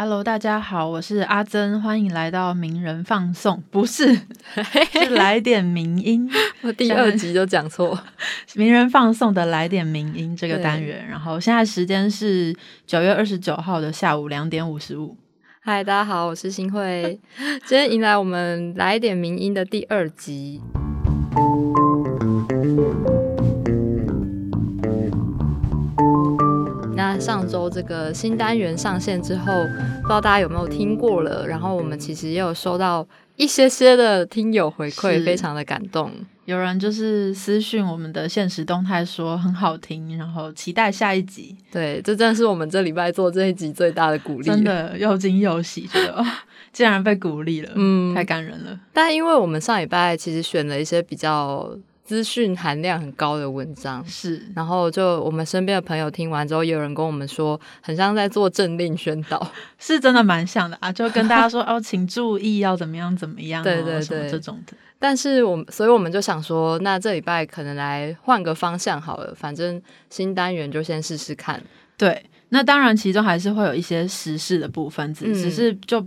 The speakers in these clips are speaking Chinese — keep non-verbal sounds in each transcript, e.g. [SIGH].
Hello，大家好，我是阿珍，欢迎来到名人放送，不是，是来点名音。[LAUGHS] 我第二集就讲错，[LAUGHS] 名人放送的来点名音这个单元。然后现在时间是九月二十九号的下午两点五十五。嗨，大家好，我是新慧，今天迎来我们来点名音的第二集。那上周这个新单元上线之后，不知道大家有没有听过了？然后我们其实也有收到一些些的听友回馈，非常的感动。有人就是私讯我们的现实动态说很好听，然后期待下一集。对，这真的是我们这礼拜做这一集最大的鼓励，真的又惊又喜，觉得竟然被鼓励了，嗯，太感人了。但因为我们上礼拜其实选了一些比较。资讯含量很高的文章是，然后就我们身边的朋友听完之后，也有人跟我们说，很像在做政令宣导，[LAUGHS] 是真的蛮像的啊，就跟大家说 [LAUGHS] 哦，请注意要怎么样怎么样，对对对，这种的。但是我们，所以我们就想说，那这礼拜可能来换个方向好了，反正新单元就先试试看。对，那当然其中还是会有一些时事的部分，只只是就。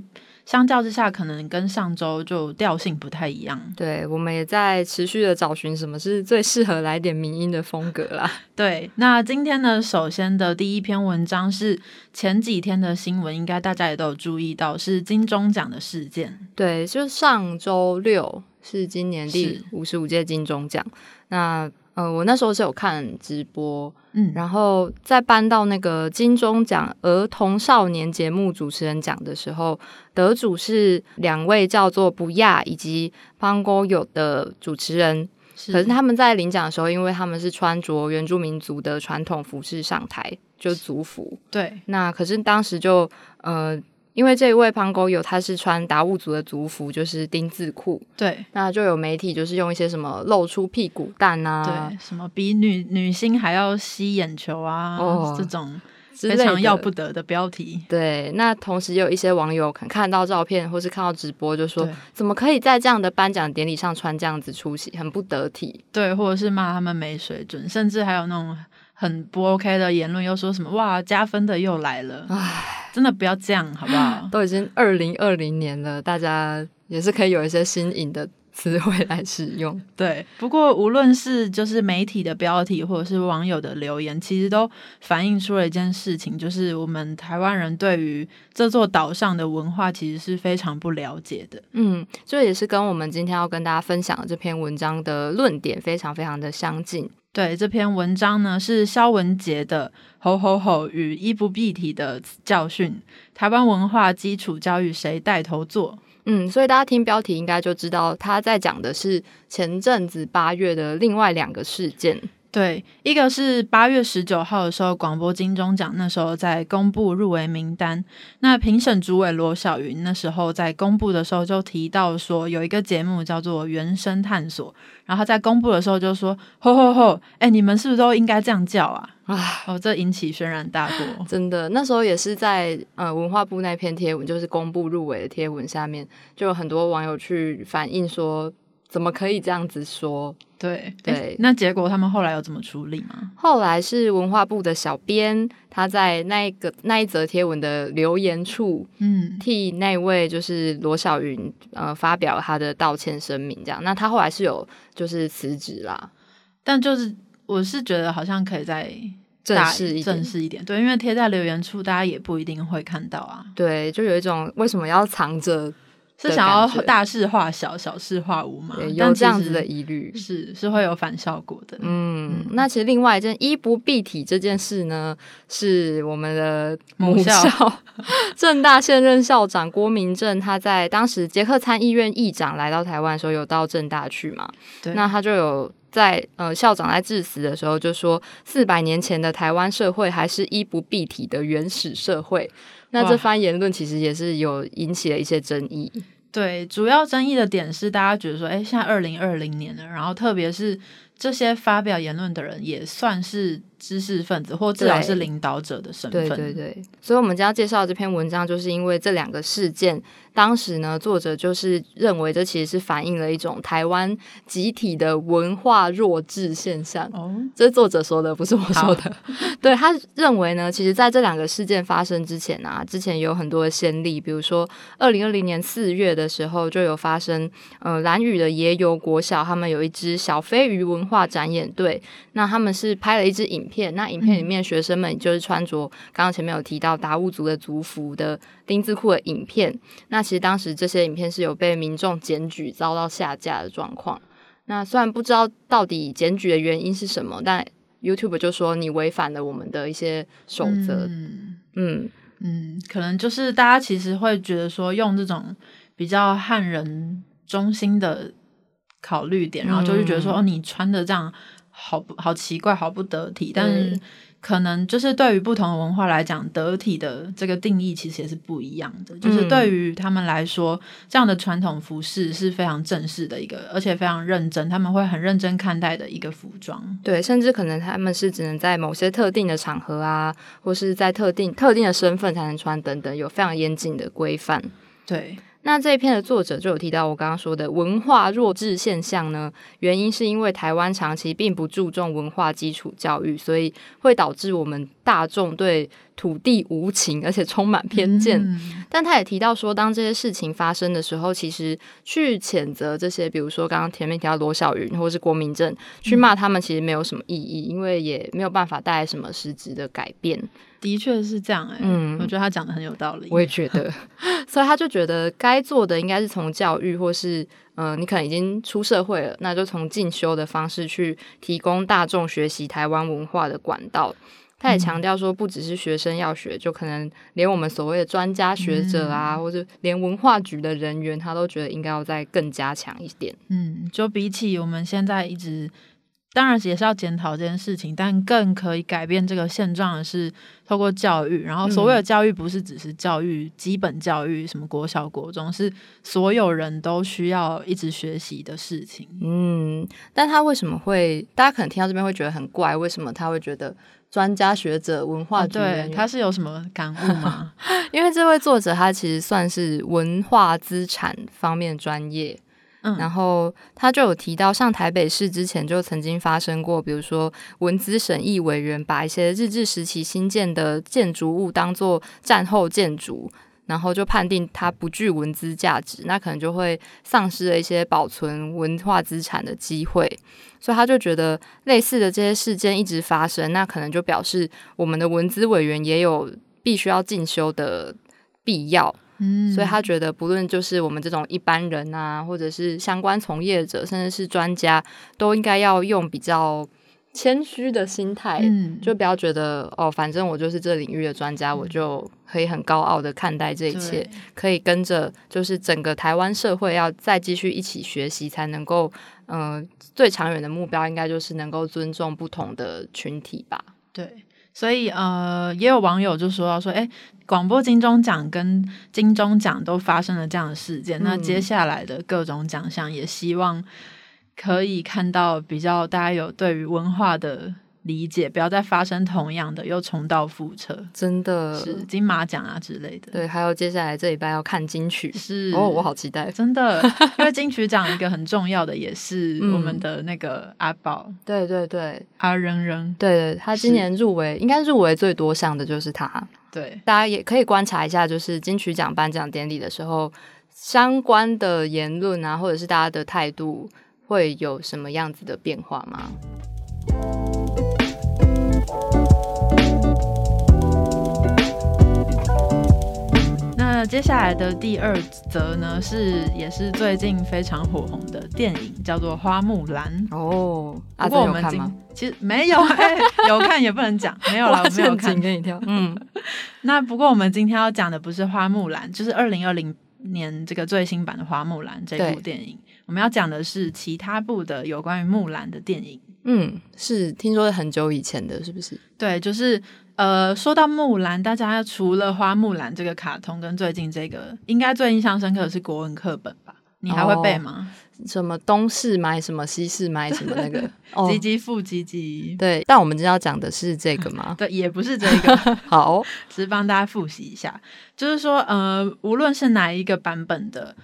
相较之下，可能跟上周就调性不太一样。对，我们也在持续的找寻什么是最适合来点民音的风格啦。[LAUGHS] 对，那今天呢，首先的第一篇文章是前几天的新闻，应该大家也都有注意到，是金钟奖的事件。对，就上周六是今年第五十五届金钟奖。那呃，我那时候是有看直播，嗯，然后在搬到那个金钟奖儿童少年节目主持人奖的时候，得主是两位叫做不亚以及邦哥友的主持人，可是他们在领奖的时候，因为他们是穿着原住民族的传统服饰上台，就族服，对，那可是当时就呃。因为这一位胖狗友他是穿达悟族的族服，就是丁字裤。对，那就有媒体就是用一些什么露出屁股蛋啊，对，什么比女女星还要吸眼球啊，这种非常要不得的标题。对，那同时也有一些网友看看到照片或是看到直播，就说怎么可以在这样的颁奖典礼上穿这样子出席，很不得体。对，或者是骂他们没水准，甚至还有那种。很不 OK 的言论，又说什么哇加分的又来了，唉，真的不要这样好不好？都已经二零二零年了，大家也是可以有一些新颖的词汇来使用。对，不过无论是就是媒体的标题，或者是网友的留言，其实都反映出了一件事情，就是我们台湾人对于这座岛上的文化其实是非常不了解的。嗯，这也是跟我们今天要跟大家分享的这篇文章的论点非常非常的相近。对这篇文章呢，是肖文杰的《吼吼吼与衣不蔽体的教训》，台湾文化基础教育谁带头做？嗯，所以大家听标题应该就知道他在讲的是前阵子八月的另外两个事件。对，一个是八月十九号的时候，广播金钟奖那时候在公布入围名单，那评审主委罗小云那时候在公布的时候就提到说，有一个节目叫做《原声探索》，然后在公布的时候就说：“吼吼吼，哎，你们是不是都应该这样叫啊？”啊，哦，这引起轩然大波，[LAUGHS] 真的，那时候也是在呃文化部那篇贴文，就是公布入围的贴文下面，就有很多网友去反映说。怎么可以这样子说？对对，那结果他们后来有怎么处理吗？后来是文化部的小编，他在那一个那一则贴文的留言处，嗯，替那位就是罗小云呃发表他的道歉声明，这样。那他后来是有就是辞职啦，但就是我是觉得好像可以再正式一正式一点，对，因为贴在留言处，大家也不一定会看到啊。对，就有一种为什么要藏着？是想要大事化小，小事化无嘛？有这样子的疑虑，是是会有反效果的。嗯，那其实另外一件衣不蔽体这件事呢，是我们的母校 [LAUGHS] 正大现任校长郭明正，他在当时捷克参议院议长来到台湾的时候，有到正大去嘛？对，那他就有在呃校长在致辞的时候就说，四百年前的台湾社会还是衣不蔽体的原始社会。那这番言论其实也是有引起了一些争议。对，主要争议的点是大家觉得说，哎，现在二零二零年了，然后特别是这些发表言论的人也算是。知识分子或至少是领导者的身份。对对对，所以我们将要介绍这篇文章，就是因为这两个事件，当时呢，作者就是认为这其实是反映了一种台湾集体的文化弱智现象。哦，这是作者说的，不是我说的。[LAUGHS] 对他认为呢，其实在这两个事件发生之前啊，之前有很多的先例，比如说二零二零年四月的时候就有发生，呃，蓝屿的野游国小他们有一支小飞鱼文化展演队，那他们是拍了一支影。片那影片里面学生们就是穿着刚刚前面有提到达悟族的族服的丁字裤的影片，那其实当时这些影片是有被民众检举遭到下架的状况。那虽然不知道到底检举的原因是什么，但 YouTube 就说你违反了我们的一些守则。嗯嗯，可能就是大家其实会觉得说用这种比较汉人中心的考虑点，然后就是觉得说哦，你穿的这样。好不好奇怪，好不得体，但是可能就是对于不同的文化来讲，得体的这个定义其实也是不一样的。就是对于他们来说，这样的传统服饰是非常正式的一个，而且非常认真，他们会很认真看待的一个服装。对，甚至可能他们是只能在某些特定的场合啊，或是在特定特定的身份才能穿等等，有非常严谨的规范。对。那这一篇的作者就有提到我刚刚说的文化弱智现象呢，原因是因为台湾长期并不注重文化基础教育，所以会导致我们大众对。土地无情，而且充满偏见。但他也提到说，当这些事情发生的时候，其实去谴责这些，比如说刚刚前面提到罗小云或是郭明正，去骂他们，其实没有什么意义，因为也没有办法带来什么实质的改变。的确是这样，哎，嗯，我觉得他讲的很有道理。我也觉得，[LAUGHS] 所以他就觉得该做的应该是从教育，或是嗯，你可能已经出社会了，那就从进修的方式去提供大众学习台湾文化的管道。他也强调说，不只是学生要学，就可能连我们所谓的专家学者啊，或者连文化局的人员，他都觉得应该要再更加强一点。嗯，就比起我们现在一直，当然也是要检讨这件事情，但更可以改变这个现状的是透过教育。然后，所谓的教育不是只是教育基本教育，什么国小、国中，是所有人都需要一直学习的事情。嗯，但他为什么会？大家可能听到这边会觉得很怪，为什么他会觉得？专家学者、文化局对，他是有什么感悟吗？[LAUGHS] 因为这位作者他其实算是文化资产方面专业，然后他就有提到，像台北市之前就曾经发生过，比如说文资审议委员把一些日治时期新建的建筑物当做战后建筑。然后就判定它不具文资价值，那可能就会丧失了一些保存文化资产的机会。所以他就觉得类似的这些事件一直发生，那可能就表示我们的文资委员也有必须要进修的必要。嗯，所以他觉得不论就是我们这种一般人啊，或者是相关从业者，甚至是专家，都应该要用比较。谦虚的心态，就不要觉得哦，反正我就是这领域的专家，我就可以很高傲的看待这一切，可以跟着就是整个台湾社会要再继续一起学习，才能够嗯，最长远的目标应该就是能够尊重不同的群体吧。对，所以呃，也有网友就说到说，哎，广播金钟奖跟金钟奖都发生了这样的事件，那接下来的各种奖项也希望。可以看到比较大家有对于文化的理解，不要再发生同样的又重蹈覆辙。真的是金马奖啊之类的。对，还有接下来这礼拜要看金曲，是哦，我好期待。真的，[LAUGHS] 因为金曲奖一个很重要的也是我们的那个阿宝。对对对，阿扔扔，对他今年入围，应该入围最多项的就是他。对，大家也可以观察一下，就是金曲奖颁奖典礼的时候，相关的言论啊，或者是大家的态度。会有什么样子的变化吗？那接下来的第二则呢，是也是最近非常火红的电影，叫做《花木兰》哦。不过我们今其实没有，有看也不能讲，没有了，[LAUGHS] 没有看给你跳。嗯，[LAUGHS] 那不过我们今天要讲的不是《花木兰》，就是二零二零年这个最新版的《花木兰》这部电影。我们要讲的是其他部的有关于木兰的电影。嗯，是听说是很久以前的，是不是？对，就是呃，说到木兰，大家除了花木兰这个卡通跟最近这个，应该最印象深刻的是国文课本吧？你还会背吗？什么东市买什么西市买什么那个 [LAUGHS] 唧唧复唧唧，对。但我们今天要讲的是这个吗？[LAUGHS] 对，也不是这个。[LAUGHS] 好，只是帮大家复习一下，就是说，呃，无论是哪一个版本的，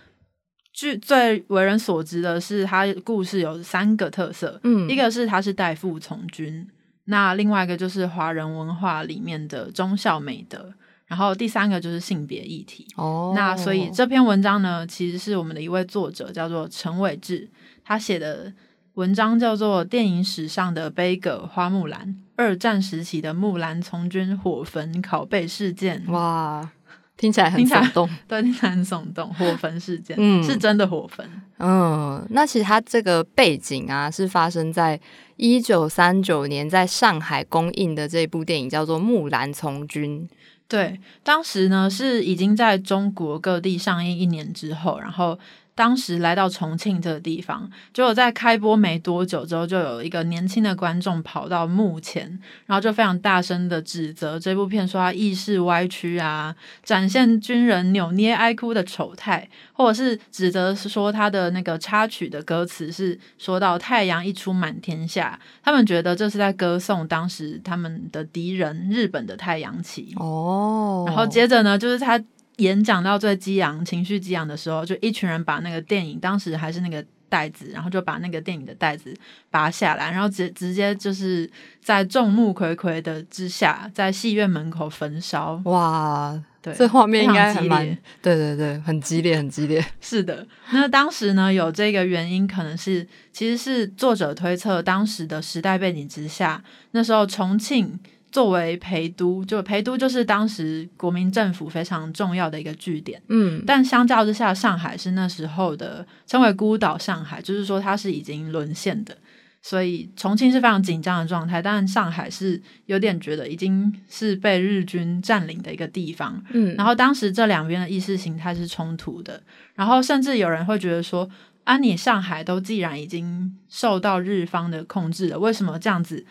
据最为人所知的是，他故事有三个特色。嗯，一个是他是代父从军，那另外一个就是华人文化里面的忠孝美德。然后第三个就是性别议题。哦，那所以这篇文章呢，其实是我们的一位作者叫做陈伟志，他写的文章叫做《电影史上的悲歌：花木兰二战时期的木兰从军火焚拷贝事件》。哇，听起来很耸动，[LAUGHS] 对，听起来很耸动。火焚事件，嗯，是真的火焚。嗯，那其实它这个背景啊，是发生在一九三九年在上海公映的这部电影，叫做《木兰从军》。对，当时呢是已经在中国各地上映一年之后，然后。当时来到重庆这个地方，结果在开播没多久之后，就有一个年轻的观众跑到幕前，然后就非常大声的指责这部片，说他意识歪曲啊，展现军人扭捏哀哭的丑态，或者是指责说他的那个插曲的歌词是说到太阳一出满天下，他们觉得这是在歌颂当时他们的敌人日本的太阳旗哦，然后接着呢，就是他。演讲到最激昂、情绪激昂的时候，就一群人把那个电影，当时还是那个袋子，然后就把那个电影的袋子拔下来，然后直直接就是在众目睽睽的之下，在戏院门口焚烧。哇，对，这画面应该很激烈。对对对，很激烈，很激烈。是的，那当时呢，有这个原因，可能是其实是作者推测，当时的时代背景之下，那时候重庆。作为陪都，就陪都就是当时国民政府非常重要的一个据点。嗯，但相较之下，上海是那时候的称为孤岛上海，就是说它是已经沦陷的，所以重庆是非常紧张的状态。但上海是有点觉得已经是被日军占领的一个地方。嗯，然后当时这两边的意识形态是冲突的，然后甚至有人会觉得说：啊，你上海都既然已经受到日方的控制了，为什么这样子？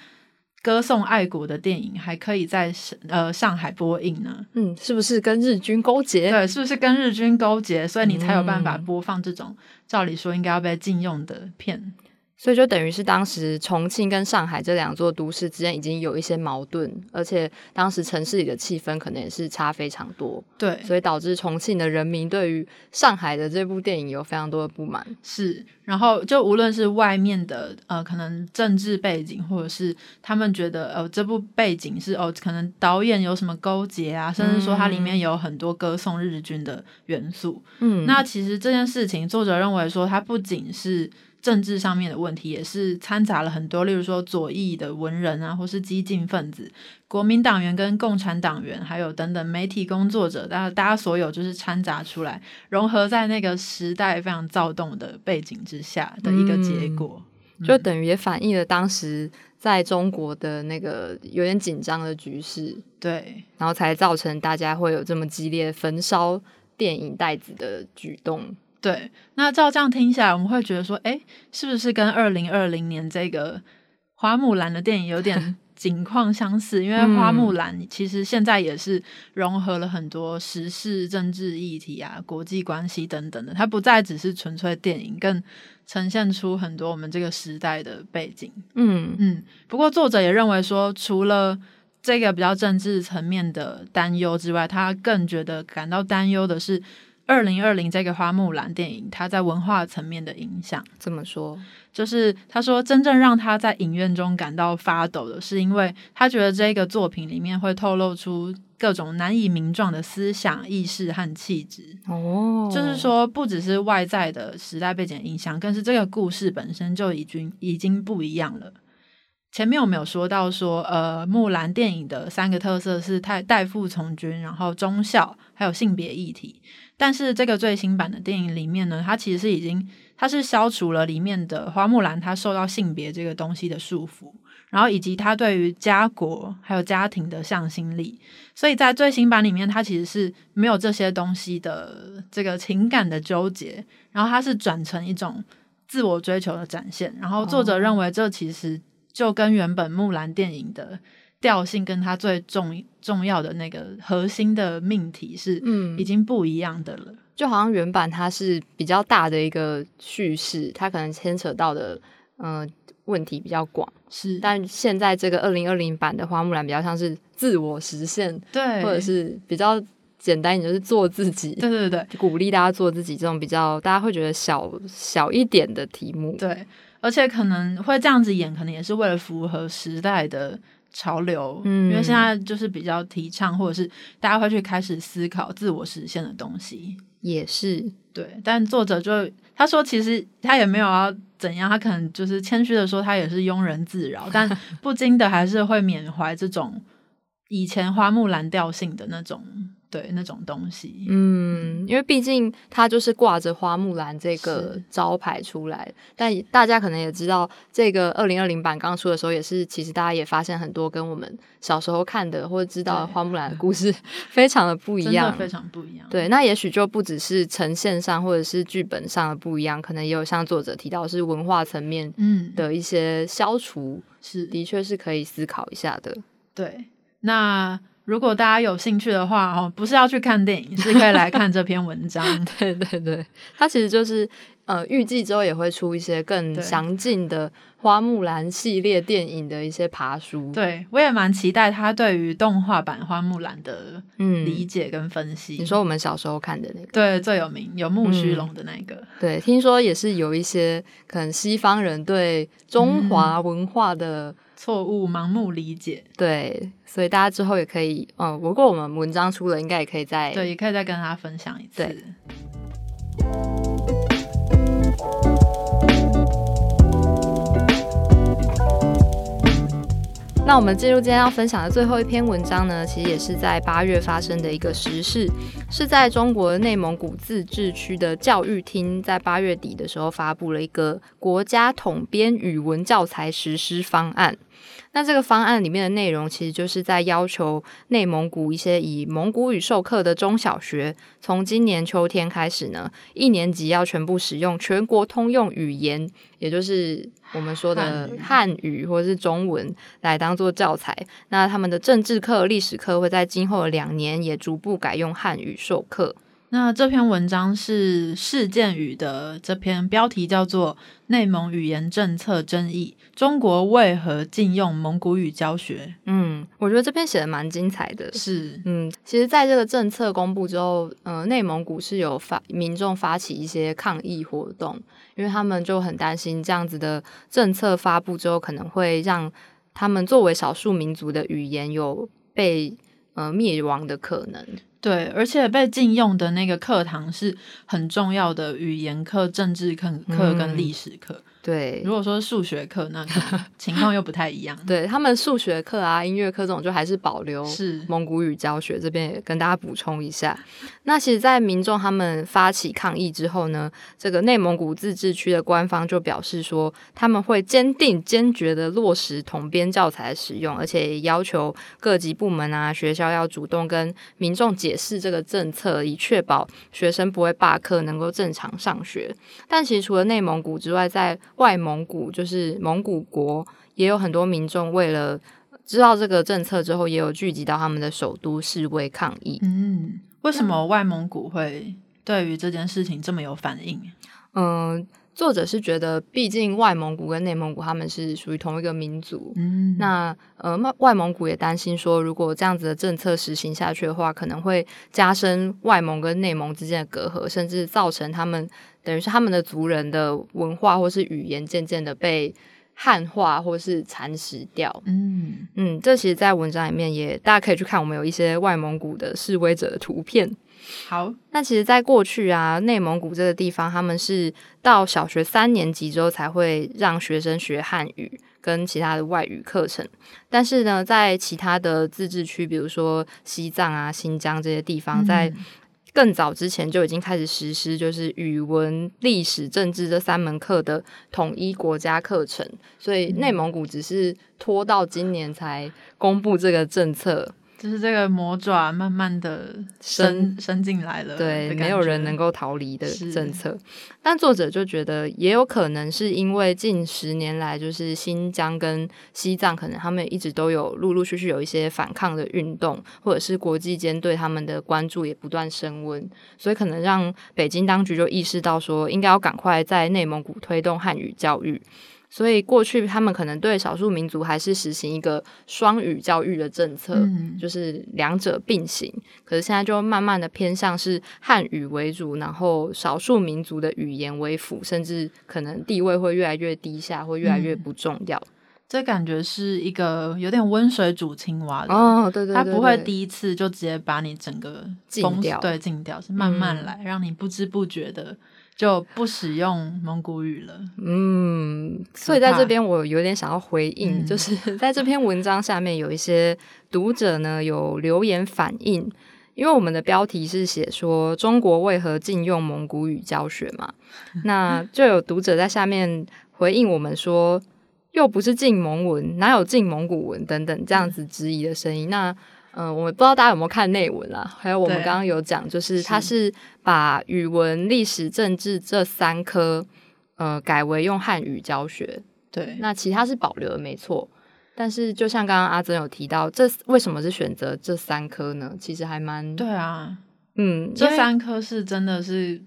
歌颂爱国的电影还可以在呃上海播映呢？嗯，是不是跟日军勾结？对，是不是跟日军勾结？所以你才有办法播放这种照理说应该要被禁用的片。所以就等于是当时重庆跟上海这两座都市之间已经有一些矛盾，而且当时城市里的气氛可能也是差非常多。对，所以导致重庆的人民对于上海的这部电影有非常多的不满。是，然后就无论是外面的呃可能政治背景，或者是他们觉得呃这部背景是哦可能导演有什么勾结啊，甚至说它里面有很多歌颂日军的元素。嗯，那其实这件事情，作者认为说它不仅是。政治上面的问题也是掺杂了很多，例如说左翼的文人啊，或是激进分子、国民党员跟共产党员，还有等等媒体工作者，大家大家所有就是掺杂出来，融合在那个时代非常躁动的背景之下的一个结果，就等于也反映了当时在中国的那个有点紧张的局势，对，然后才造成大家会有这么激烈焚烧电影袋子的举动。对，那照这样听起来，我们会觉得说，哎，是不是跟二零二零年这个花木兰的电影有点 [LAUGHS] 景况相似？因为花木兰其实现在也是融合了很多时事、政治议题啊、国际关系等等的，它不再只是纯粹电影，更呈现出很多我们这个时代的背景。嗯嗯。不过作者也认为说，除了这个比较政治层面的担忧之外，他更觉得感到担忧的是。二零二零这个花木兰电影，它在文化层面的影响怎么说？就是他说，真正让他在影院中感到发抖的是，因为他觉得这个作品里面会透露出各种难以名状的思想意识和气质。哦，就是说，不只是外在的时代背景影响，更是这个故事本身就已经已经不一样了。前面我们有说到说，呃，木兰电影的三个特色是太代父从军，然后忠孝，还有性别议题。但是这个最新版的电影里面呢，它其实是已经，它是消除了里面的花木兰她受到性别这个东西的束缚，然后以及她对于家国还有家庭的向心力，所以在最新版里面，它其实是没有这些东西的这个情感的纠结，然后它是转成一种自我追求的展现，然后作者认为这其实就跟原本木兰电影的。调性跟它最重重要的那个核心的命题是，嗯，已经不一样的了。就好像原版它是比较大的一个叙事，它可能牵扯到的嗯问题比较广，是。但现在这个二零二零版的花木兰比较像是自我实现，对，或者是比较简单一点，就是做自己，对对对，鼓励大家做自己，这种比较大家会觉得小小一点的题目，对。而且可能会这样子演，可能也是为了符合时代的潮流，嗯，因为现在就是比较提倡，或者是大家会去开始思考自我实现的东西，也是对。但作者就他说，其实他也没有要怎样，他可能就是谦虚的说，他也是庸人自扰，但 [LAUGHS] 不禁的还是会缅怀这种以前花木兰调性的那种。对那种东西，嗯，因为毕竟它就是挂着花木兰这个招牌出来，但大家可能也知道，这个二零二零版刚出的时候，也是其实大家也发现很多跟我们小时候看的或者知道花木兰的故事非常的不一样，非常不一样。对，那也许就不只是呈现上或者是剧本上的不一样，可能也有像作者提到是文化层面嗯的一些消除，是的确是可以思考一下的。对，那。如果大家有兴趣的话，哦，不是要去看电影，是可以来看这篇文章。[LAUGHS] 对对对，它其实就是呃，预计之后也会出一些更详尽的花木兰系列电影的一些爬书。对我也蛮期待他对于动画版花木兰的嗯理解跟分析。你说我们小时候看的那个，对，最有名有木须龙的那个。对，听说也是有一些可能西方人对中华文化的。错误盲目理解，对，所以大家之后也可以，嗯，不过我们文章出了，应该也可以再对，也可以再跟大家分享一次。那我们进入今天要分享的最后一篇文章呢，其实也是在八月发生的一个时事，是在中国内蒙古自治区的教育厅在八月底的时候发布了一个国家统编语文教材实施方案。那这个方案里面的内容，其实就是在要求内蒙古一些以蒙古语授课的中小学，从今年秋天开始呢，一年级要全部使用全国通用语言，也就是我们说的汉语或者是中文来当做教材。那他们的政治课、历史课会在今后的两年也逐步改用汉语授课。那这篇文章是事件语的这篇标题叫做《内蒙语言政策争议：中国为何禁用蒙古语教学》。嗯，我觉得这篇写的蛮精彩的。是，嗯，其实在这个政策公布之后，呃，内蒙古是有发民众发起一些抗议活动，因为他们就很担心这样子的政策发布之后，可能会让他们作为少数民族的语言有被呃灭亡的可能。对，而且被禁用的那个课堂是很重要的语言课、政治课课跟历史课。对，如果说数学课，那 [LAUGHS] 情况又不太一样。对他们数学课啊、音乐课这种，就还是保留是蒙古语教学。这边也跟大家补充一下。那其实，在民众他们发起抗议之后呢，这个内蒙古自治区的官方就表示说，他们会坚定坚决的落实统编教材的使用，而且要求各级部门啊、学校要主动跟民众解释这个政策，以确保学生不会罢课，能够正常上学。但其实除了内蒙古之外，在外蒙古就是蒙古国，也有很多民众为了知道这个政策之后，也有聚集到他们的首都示威抗议。嗯，为什么外蒙古会对于这件事情这么有反应？嗯，作者是觉得，毕竟外蒙古跟内蒙古他们是属于同一个民族。嗯，那呃，外蒙古也担心说，如果这样子的政策实行下去的话，可能会加深外蒙跟内蒙之间的隔阂，甚至造成他们。等于是他们的族人的文化或是语言渐渐的被汉化或是蚕食掉。嗯嗯，这其实，在文章里面也大家可以去看，我们有一些外蒙古的示威者的图片。好，那其实，在过去啊，内蒙古这个地方，他们是到小学三年级之后才会让学生学汉语跟其他的外语课程。但是呢，在其他的自治区，比如说西藏啊、新疆这些地方，在更早之前就已经开始实施，就是语文、历史、政治这三门课的统一国家课程，所以内蒙古只是拖到今年才公布这个政策。就是这个魔爪慢慢的伸伸进来了，对，没有人能够逃离的政策。但作者就觉得，也有可能是因为近十年来，就是新疆跟西藏，可能他们一直都有陆陆续续有一些反抗的运动，或者是国际间对他们的关注也不断升温，所以可能让北京当局就意识到说，应该要赶快在内蒙古推动汉语教育。所以过去他们可能对少数民族还是实行一个双语教育的政策，就是两者并行。可是现在就慢慢的偏向是汉语为主，然后少数民族的语言为辅，甚至可能地位会越来越低下，会越来越不重要。这感觉是一个有点温水煮青蛙的哦，对对，他不会第一次就直接把你整个禁掉，对，禁掉是慢慢来，让你不知不觉的。就不使用蒙古语了。嗯，所以在这边我有点想要回应，就是 [LAUGHS] 在这篇文章下面有一些读者呢有留言反映，因为我们的标题是写说中国为何禁用蒙古语教学嘛，[LAUGHS] 那就有读者在下面回应我们说，又不是禁蒙文，哪有禁蒙古文等等这样子质疑的声音。那嗯，我不知道大家有没有看内文啊？还有我们刚刚有讲，就是他是把语文、历史、政治这三科，呃，改为用汉语教学。对，那其他是保留的，没错。但是就像刚刚阿珍有提到，这为什么是选择这三科呢？其实还蛮对啊，嗯，这三科是真的是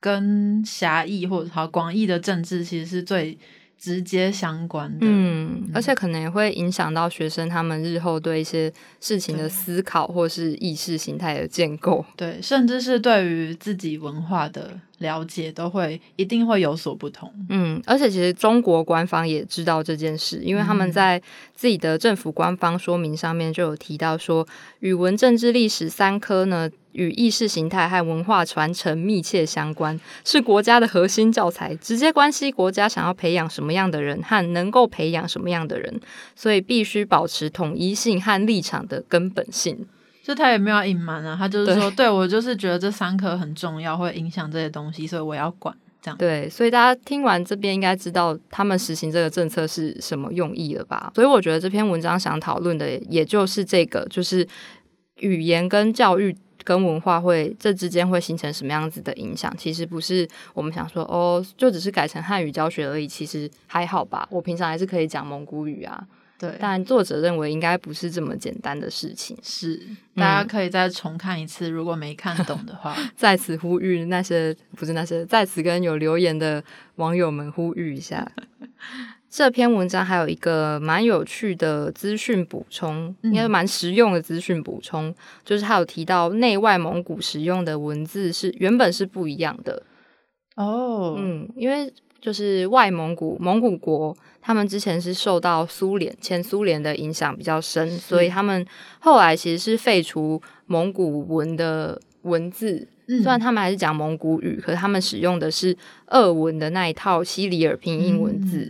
跟狭义或者好广义的政治其实是最。直接相关的，嗯，而且可能也会影响到学生他们日后对一些事情的思考，或是意识形态的建构，对，甚至是对于自己文化的。了解都会一定会有所不同，嗯，而且其实中国官方也知道这件事，因为他们在自己的政府官方说明上面就有提到说，语文、政治、历史三科呢与意识形态和文化传承密切相关，是国家的核心教材，直接关系国家想要培养什么样的人和能够培养什么样的人，所以必须保持统一性和立场的根本性。就他也没有隐瞒啊，他就是说，对我就是觉得这三科很重要，会影响这些东西，所以我要管这样。对，所以大家听完这边应该知道他们实行这个政策是什么用意了吧？所以我觉得这篇文章想讨论的也就是这个，就是语言跟教育跟文化会这之间会形成什么样子的影响。其实不是我们想说哦，就只是改成汉语教学而已，其实还好吧。我平常还是可以讲蒙古语啊。对，但作者认为应该不是这么简单的事情。是，大家可以再重看一次，如果没看懂的话，[LAUGHS] 在此呼吁那些不是那些在此跟有留言的网友们呼吁一下。[LAUGHS] 这篇文章还有一个蛮有趣的资讯补充，应该蛮实用的资讯补充，就是他有提到内外蒙古使用的文字是原本是不一样的。哦，嗯，因为。就是外蒙古蒙古国，他们之前是受到苏联前苏联的影响比较深，所以他们后来其实是废除蒙古文的文字。虽然他们还是讲蒙古语，可是他们使用的是俄文的那一套西里尔拼音文字。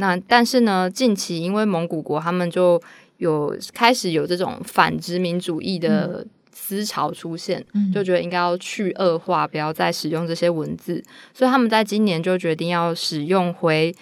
那但是呢，近期因为蒙古国他们就有开始有这种反殖民主义的。思潮出现，就觉得应该要去恶化，不要再使用这些文字，所以他们在今年就决定要使用回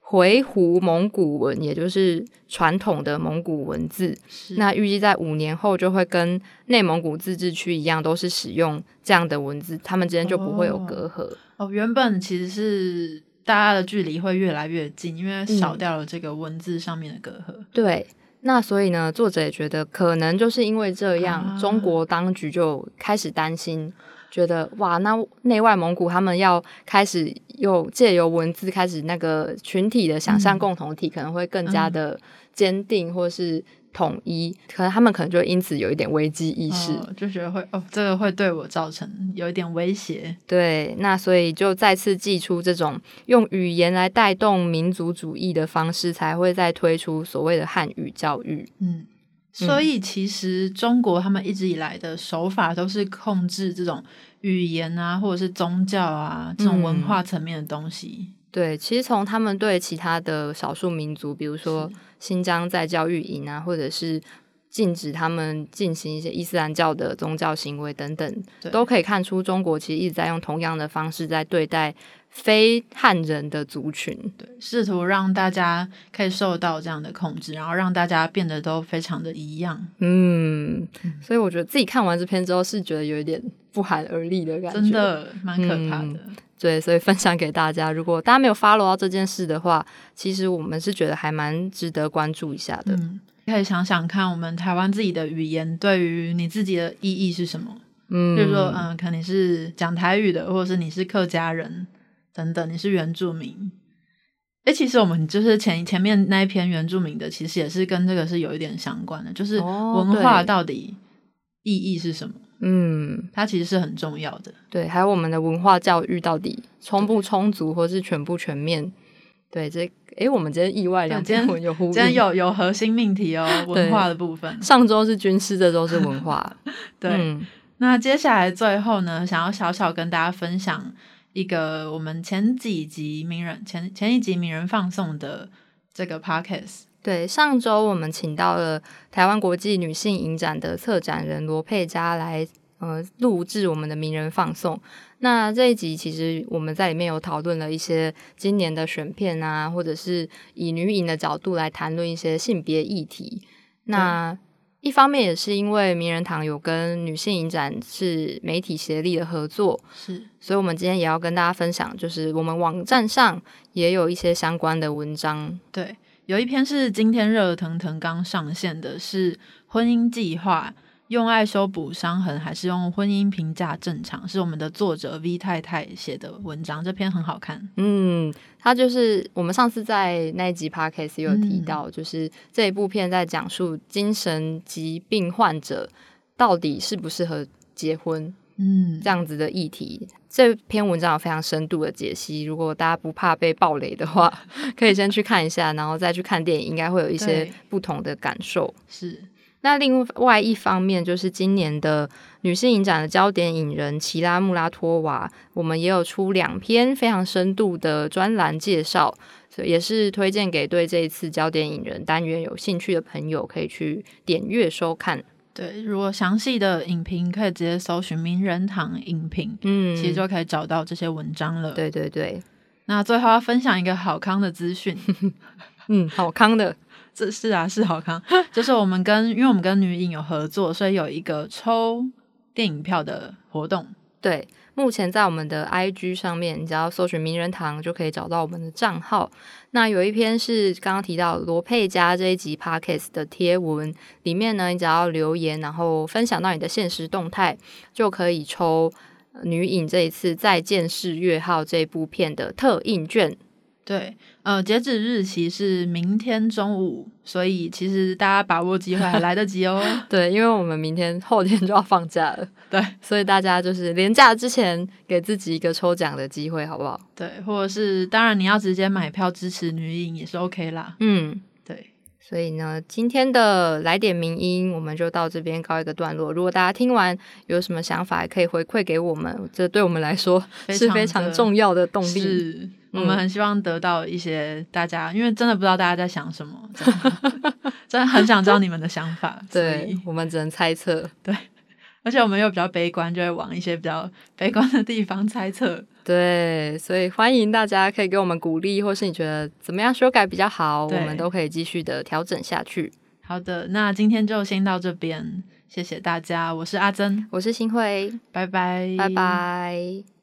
回鹘蒙古文，也就是传统的蒙古文字。那预计在五年后就会跟内蒙古自治区一样，都是使用这样的文字，他们之间就不会有隔阂。哦，原本其实是大家的距离会越来越近，因为少掉了这个文字上面的隔阂。对。那所以呢，作者也觉得可能就是因为这样，中国当局就开始担心，觉得哇，那内外蒙古他们要开始又借由文字开始那个群体的想象共同体，可能会更加的坚定，或是。统一，可能他们可能就因此有一点危机意识，就觉得会哦，这个会对我造成有一点威胁。对，那所以就再次祭出这种用语言来带动民族主义的方式，才会再推出所谓的汉语教育。嗯，所以其实中国他们一直以来的手法都是控制这种语言啊，或者是宗教啊这种文化层面的东西。对，其实从他们对其他的少数民族，比如说新疆在教育营啊，或者是禁止他们进行一些伊斯兰教的宗教行为等等，都可以看出中国其实一直在用同样的方式在对待非汉人的族群，对，试图让大家可以受到这样的控制，然后让大家变得都非常的一样。嗯，所以我觉得自己看完这篇之后是觉得有一点不寒而栗的感觉，真的蛮可怕的。对，所以分享给大家，如果大家没有 follow 到这件事的话，其实我们是觉得还蛮值得关注一下的。可以想想看，我们台湾自己的语言对于你自己的意义是什么？嗯，就是说，嗯，可能是讲台语的，或者是你是客家人等等，你是原住民。哎，其实我们就是前前面那一篇原住民的，其实也是跟这个是有一点相关的，就是文化到底意义是什么？嗯，它其实是很重要的。对，还有我们的文化教育到底充不充足，或是全不全面？对，这。哎，我们今天意外两天有呼，今天有有核心命题哦，[LAUGHS] 文化的部分。上周是军事，这周是文化。[LAUGHS] 对，那接下来最后呢，想要小小跟大家分享一个我们前几集名人前前一集名人放送的这个 podcast。对，上周我们请到了台湾国际女性影展的策展人罗佩佳来。呃，录制我们的名人放送。那这一集其实我们在里面有讨论了一些今年的选片啊，或者是以女影的角度来谈论一些性别议题。那一方面也是因为名人堂有跟女性影展是媒体协力的合作，是，所以我们今天也要跟大家分享，就是我们网站上也有一些相关的文章。对，有一篇是今天热腾腾刚上线的，是婚姻计划。用爱修补伤痕，还是用婚姻评价正常？是我们的作者 V 太太写的文章，这篇很好看。嗯，他就是我们上次在那一集 podcast 有提到，就是这一部片在讲述精神疾病患者到底适不适合结婚，嗯，这样子的议题。这篇文章有非常深度的解析，如果大家不怕被暴雷的话，[LAUGHS] 可以先去看一下，然后再去看电影，应该会有一些不同的感受。是。那另外一方面，就是今年的女性影展的焦点影人齐拉穆拉托娃，我们也有出两篇非常深度的专栏介绍，所以也是推荐给对这一次焦点影人单元有兴趣的朋友，可以去点阅收看。对，如果详细的影评可以直接搜寻名人堂影评，嗯，其实就可以找到这些文章了。对对对，那最后要分享一个好康的资讯，[LAUGHS] 嗯，好康的。这是啊，是好康，就是我们跟，因为我们跟女影有合作，所以有一个抽电影票的活动。对，目前在我们的 IG 上面，你只要搜寻名人堂就可以找到我们的账号。那有一篇是刚刚提到罗佩佳这一集 Podcast 的贴文，里面呢，你只要留言，然后分享到你的现实动态，就可以抽女影这一次《再见是月号》这部片的特印券。对，呃，截止日期是明天中午，所以其实大家把握机会还来得及哦。[LAUGHS] 对，因为我们明天后天就要放假了，对，所以大家就是连假之前给自己一个抽奖的机会，好不好？对，或者是当然你要直接买票支持女影也是 OK 啦。嗯，对，所以呢，今天的来点名音我们就到这边告一个段落。如果大家听完有什么想法，也可以回馈给我们，这对我们来说是非常重要的动力。我们很希望得到一些大家，因为真的不知道大家在想什么，[LAUGHS] 真的很想知道你们的想法。对，我们只能猜测。对，而且我们又比较悲观，就会往一些比较悲观的地方猜测。对，所以欢迎大家可以给我们鼓励，或是你觉得怎么样修改比较好，我们都可以继续的调整下去。好的，那今天就先到这边，谢谢大家。我是阿珍，我是新辉，拜拜，拜拜。